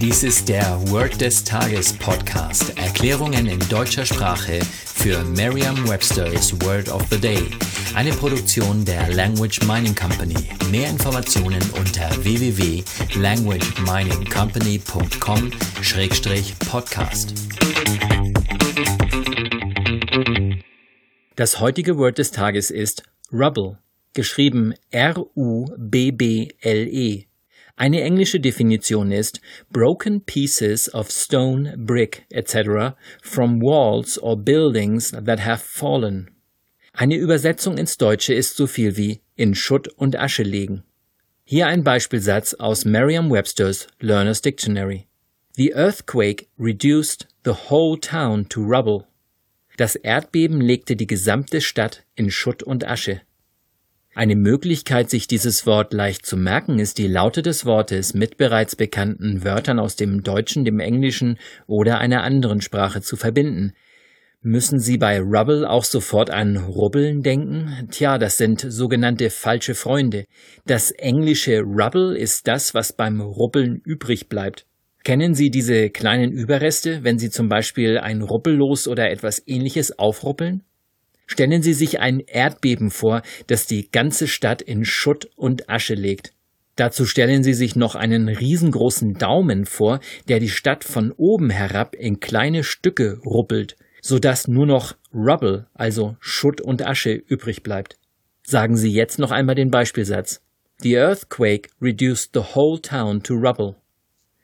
Dies ist der Word des Tages Podcast. Erklärungen in deutscher Sprache für Merriam-Webster's Word of the Day. Eine Produktion der Language Mining Company. Mehr Informationen unter www.languageminingcompany.com-podcast. Das heutige Word des Tages ist Rubble, geschrieben R-U-B-B-L-E. Eine englische Definition ist broken pieces of stone, brick, etc. from walls or buildings that have fallen. Eine Übersetzung ins Deutsche ist so viel wie in Schutt und Asche legen. Hier ein Beispielsatz aus Merriam-Webster's Learner's Dictionary. The earthquake reduced the whole town to rubble. Das Erdbeben legte die gesamte Stadt in Schutt und Asche. Eine Möglichkeit, sich dieses Wort leicht zu merken, ist die Laute des Wortes mit bereits bekannten Wörtern aus dem Deutschen, dem Englischen oder einer anderen Sprache zu verbinden. Müssen Sie bei Rubble auch sofort an Rubbeln denken? Tja, das sind sogenannte falsche Freunde. Das englische Rubble ist das, was beim Rubbeln übrig bleibt. Kennen Sie diese kleinen Überreste, wenn Sie zum Beispiel ein Rubbellos oder etwas ähnliches aufruppeln? Stellen Sie sich ein Erdbeben vor, das die ganze Stadt in Schutt und Asche legt. Dazu stellen Sie sich noch einen riesengroßen Daumen vor, der die Stadt von oben herab in kleine Stücke ruppelt, so dass nur noch Rubble, also Schutt und Asche, übrig bleibt. Sagen Sie jetzt noch einmal den Beispielsatz. The earthquake reduced the whole town to rubble.